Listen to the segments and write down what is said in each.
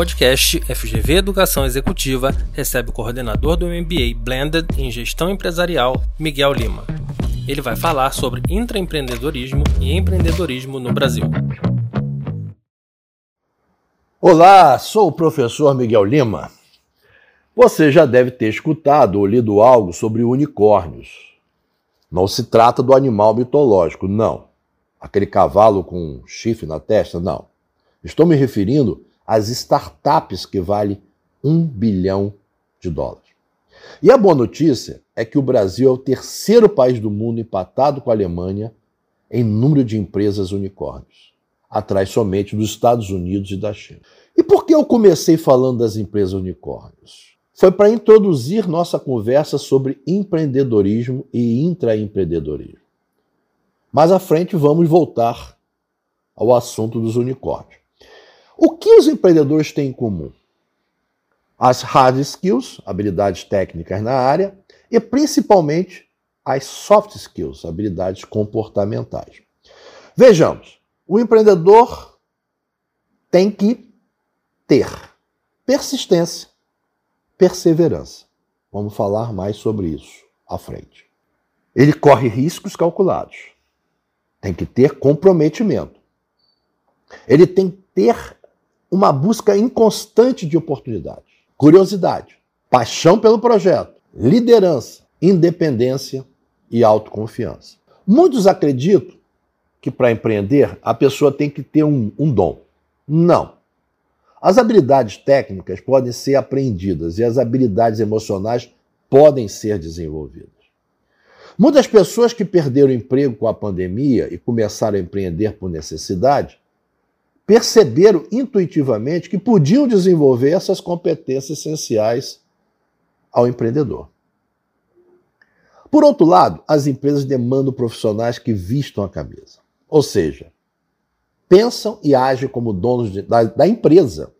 podcast FGV Educação Executiva recebe o coordenador do MBA Blended em Gestão Empresarial, Miguel Lima. Ele vai falar sobre intraempreendedorismo e empreendedorismo no Brasil. Olá, sou o professor Miguel Lima. Você já deve ter escutado ou lido algo sobre unicórnios. Não se trata do animal mitológico, não. Aquele cavalo com chifre na testa, não. Estou me referindo às startups que valem um bilhão de dólares. E a boa notícia é que o Brasil é o terceiro país do mundo empatado com a Alemanha em número de empresas unicórnios, atrás somente dos Estados Unidos e da China. E por que eu comecei falando das empresas unicórnios? Foi para introduzir nossa conversa sobre empreendedorismo e intraempreendedorismo. Mais à frente vamos voltar ao assunto dos unicórnios. O que os empreendedores têm em comum? As hard skills, habilidades técnicas na área, e principalmente as soft skills, habilidades comportamentais. Vejamos, o empreendedor tem que ter persistência, perseverança. Vamos falar mais sobre isso à frente. Ele corre riscos calculados. Tem que ter comprometimento. Ele tem que ter uma busca inconstante de oportunidades, curiosidade, paixão pelo projeto, liderança, independência e autoconfiança. Muitos acreditam que para empreender a pessoa tem que ter um, um dom. Não. As habilidades técnicas podem ser aprendidas e as habilidades emocionais podem ser desenvolvidas. Muitas pessoas que perderam emprego com a pandemia e começaram a empreender por necessidade perceberam intuitivamente que podiam desenvolver essas competências essenciais ao empreendedor. Por outro lado, as empresas demandam profissionais que vistam a camisa, ou seja, pensam e agem como donos de, da, da empresa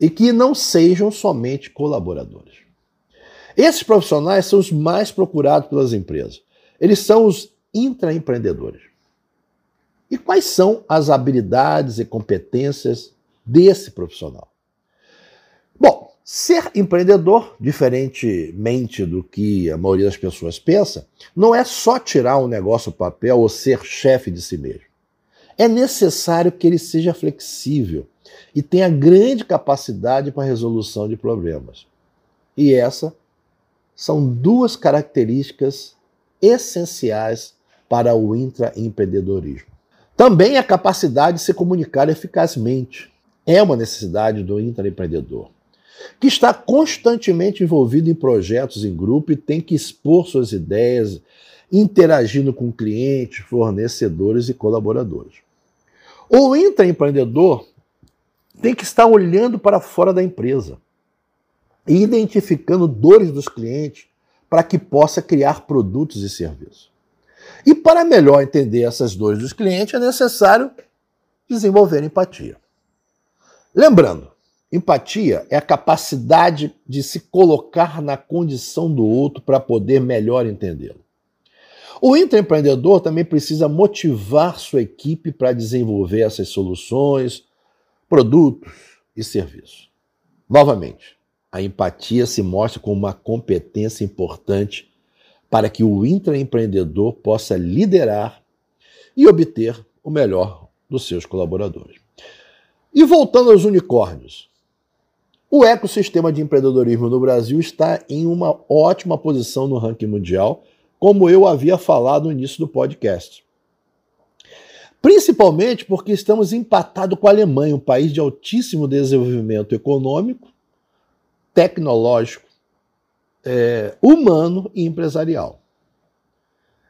e que não sejam somente colaboradores. Esses profissionais são os mais procurados pelas empresas. Eles são os intraempreendedores. E quais são as habilidades e competências desse profissional? Bom, ser empreendedor, diferentemente do que a maioria das pessoas pensa, não é só tirar um negócio do papel ou ser chefe de si mesmo. É necessário que ele seja flexível e tenha grande capacidade para a resolução de problemas. E essas são duas características essenciais para o intraempreendedorismo. Também a capacidade de se comunicar eficazmente é uma necessidade do intraempreendedor, que está constantemente envolvido em projetos em grupo e tem que expor suas ideias, interagindo com clientes, fornecedores e colaboradores. O intraempreendedor tem que estar olhando para fora da empresa e identificando dores dos clientes para que possa criar produtos e serviços. E para melhor entender essas dores dos clientes, é necessário desenvolver empatia. Lembrando, empatia é a capacidade de se colocar na condição do outro para poder melhor entendê-lo. O intraempreendedor também precisa motivar sua equipe para desenvolver essas soluções, produtos e serviços. Novamente, a empatia se mostra como uma competência importante para que o intraempreendedor possa liderar e obter o melhor dos seus colaboradores. E voltando aos unicórnios, o ecossistema de empreendedorismo no Brasil está em uma ótima posição no ranking mundial, como eu havia falado no início do podcast. Principalmente porque estamos empatados com a Alemanha, um país de altíssimo desenvolvimento econômico, tecnológico é, humano e empresarial.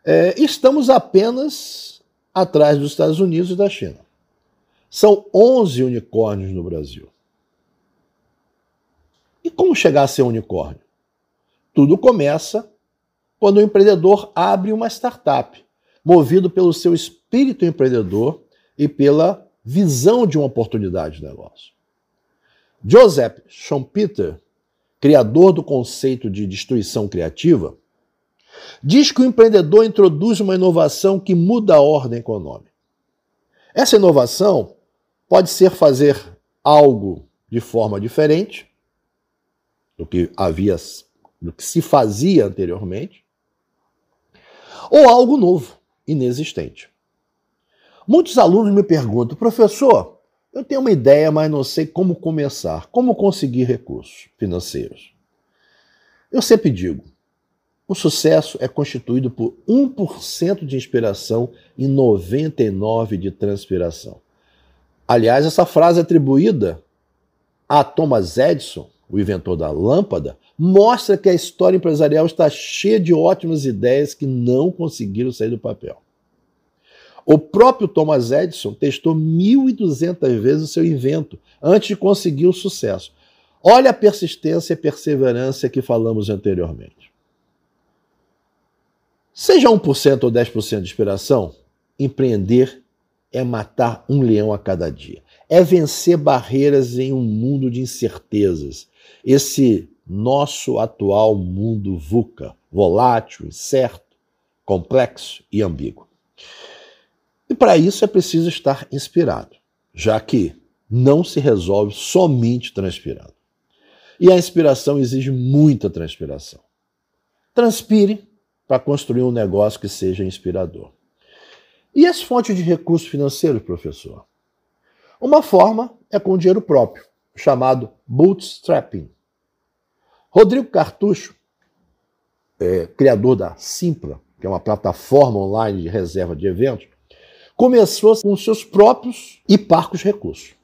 É, estamos apenas atrás dos Estados Unidos e da China. São 11 unicórnios no Brasil. E como chegar a ser um unicórnio? Tudo começa quando o empreendedor abre uma startup, movido pelo seu espírito empreendedor e pela visão de uma oportunidade de negócio. Joseph Schumpeter criador do conceito de destruição criativa, diz que o empreendedor introduz uma inovação que muda a ordem econômica. Essa inovação pode ser fazer algo de forma diferente do que havia, do que se fazia anteriormente, ou algo novo, inexistente. Muitos alunos me perguntam, professor, eu tenho uma ideia, mas não sei como começar, como conseguir recursos financeiros. Eu sempre digo, o sucesso é constituído por 1% de inspiração e 99% de transpiração. Aliás, essa frase atribuída a Thomas Edison, o inventor da lâmpada, mostra que a história empresarial está cheia de ótimas ideias que não conseguiram sair do papel. O próprio Thomas Edison testou 1.200 vezes o seu invento antes de conseguir o sucesso. Olha a persistência e perseverança que falamos anteriormente. Seja 1% ou 10% de inspiração, empreender é matar um leão a cada dia. É vencer barreiras em um mundo de incertezas. Esse nosso atual mundo VUCA, volátil, incerto, complexo e ambíguo. E para isso é preciso estar inspirado, já que não se resolve somente transpirando. E a inspiração exige muita transpiração. Transpire para construir um negócio que seja inspirador. E as fontes de recursos financeiros, professor? Uma forma é com dinheiro próprio, chamado bootstrapping. Rodrigo Cartucho, é, criador da Simpla, que é uma plataforma online de reserva de eventos, começou com seus próprios e parcos recursos.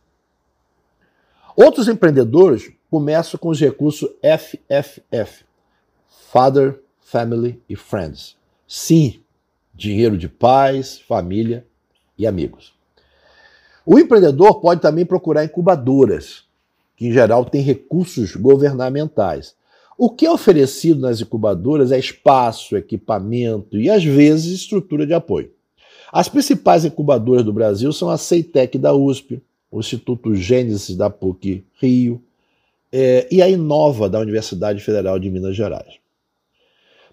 Outros empreendedores começam com os recursos FFF, Father, Family e Friends. Sim, dinheiro de pais, família e amigos. O empreendedor pode também procurar incubadoras, que em geral têm recursos governamentais. O que é oferecido nas incubadoras é espaço, equipamento e, às vezes, estrutura de apoio. As principais incubadoras do Brasil são a Ceitec da USP, o Instituto Gênesis da PUC Rio é, e a Inova da Universidade Federal de Minas Gerais.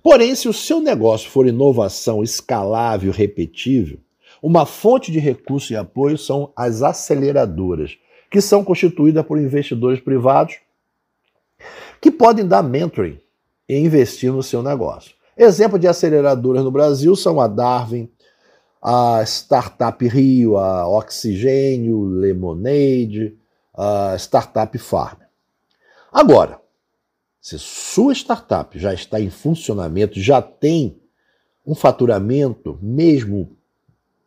Porém, se o seu negócio for inovação escalável, repetível, uma fonte de recurso e apoio são as aceleradoras, que são constituídas por investidores privados que podem dar mentoring e investir no seu negócio. Exemplo de aceleradoras no Brasil são a Darwin, a Startup Rio, a Oxigênio, Lemonade, a Startup Farm. Agora, se sua startup já está em funcionamento, já tem um faturamento, mesmo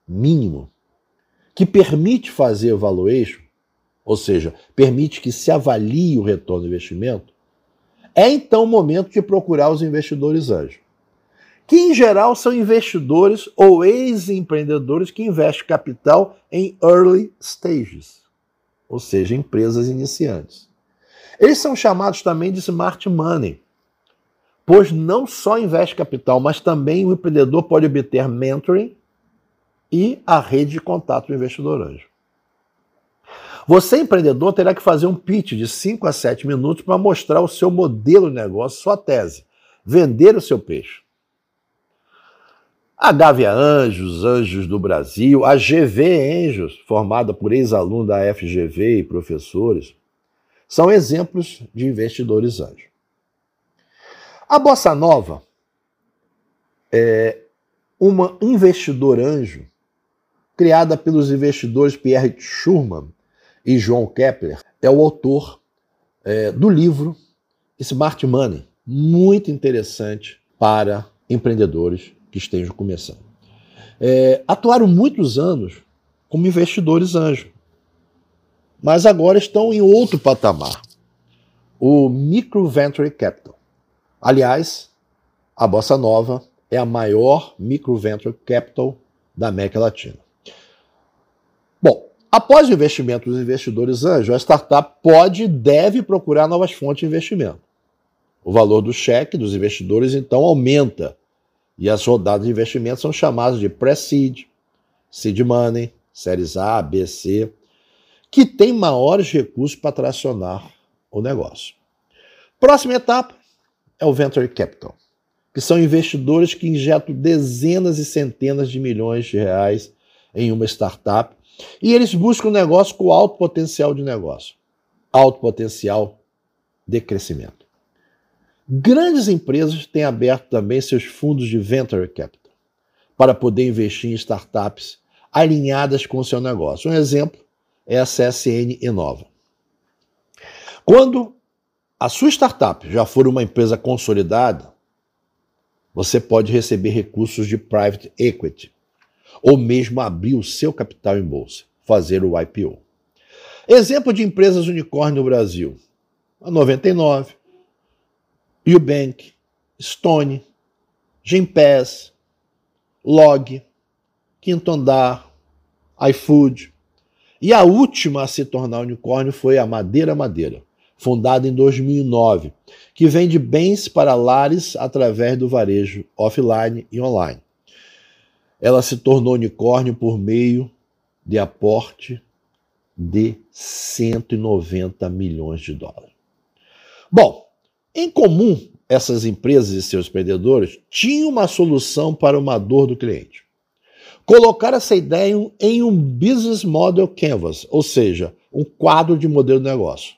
mínimo, que permite fazer valuation, ou seja, permite que se avalie o retorno do investimento, é então o momento de procurar os investidores anjos. Que em geral são investidores ou ex-empreendedores que investem capital em early stages, ou seja, empresas iniciantes. Eles são chamados também de smart money, pois não só investe capital, mas também o empreendedor pode obter mentoring e a rede de contato do investidor anjo. Você, empreendedor, terá que fazer um pitch de 5 a 7 minutos para mostrar o seu modelo de negócio, sua tese, vender o seu peixe. A Gávea Anjos, Anjos do Brasil, a GV Anjos, formada por ex-alunos da FGV e professores, são exemplos de investidores anjos. A Bossa Nova é uma investidor anjo criada pelos investidores Pierre Schurman e João Kepler. É o autor é, do livro Smart Money, muito interessante para empreendedores que estejam começando. É, atuaram muitos anos como investidores anjo mas agora estão em outro patamar, o Micro Venture Capital. Aliás, a Bossa Nova é a maior Micro Venture Capital da América Latina. Bom, após o investimento dos investidores anjos, a startup pode e deve procurar novas fontes de investimento. O valor do cheque dos investidores então aumenta e as rodadas de investimento são chamadas de pre-seed, seed money, séries A, B, C que tem maiores recursos para tracionar o negócio. Próxima etapa é o Venture Capital, que são investidores que injetam dezenas e centenas de milhões de reais em uma startup e eles buscam um negócio com alto potencial de negócio. alto potencial de crescimento. Grandes empresas têm aberto também seus fundos de venture capital para poder investir em startups alinhadas com o seu negócio. Um exemplo é a CSN Inova. Quando a sua startup já for uma empresa consolidada, você pode receber recursos de private equity ou mesmo abrir o seu capital em bolsa, fazer o IPO. Exemplo de empresas unicórnio no Brasil: a 99, Ubank, Stone, Gimpass, Log, Quinto Andar, iFood. E a última a se tornar unicórnio foi a Madeira Madeira, fundada em 2009, que vende bens para lares através do varejo offline e online. Ela se tornou unicórnio por meio de aporte de 190 milhões de dólares. Bom, em comum, essas empresas e seus empreendedores tinham uma solução para uma dor do cliente. Colocar essa ideia em um business model canvas, ou seja, um quadro de modelo de negócio.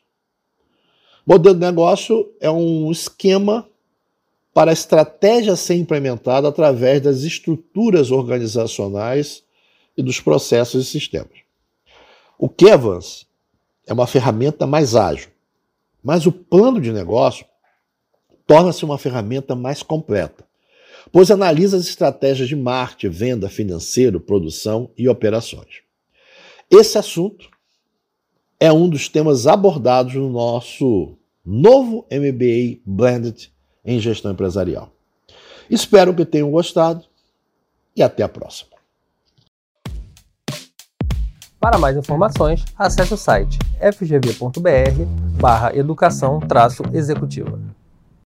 Modelo de negócio é um esquema para a estratégia ser implementada através das estruturas organizacionais e dos processos e sistemas. O Canvas é uma ferramenta mais ágil, mas o plano de negócio torna-se uma ferramenta mais completa, pois analisa as estratégias de marketing, venda, financeiro, produção e operações. Esse assunto é um dos temas abordados no nosso novo MBA Blended em Gestão Empresarial. Espero que tenham gostado e até a próxima. Para mais informações, acesse o site fgv.br barra educação executiva.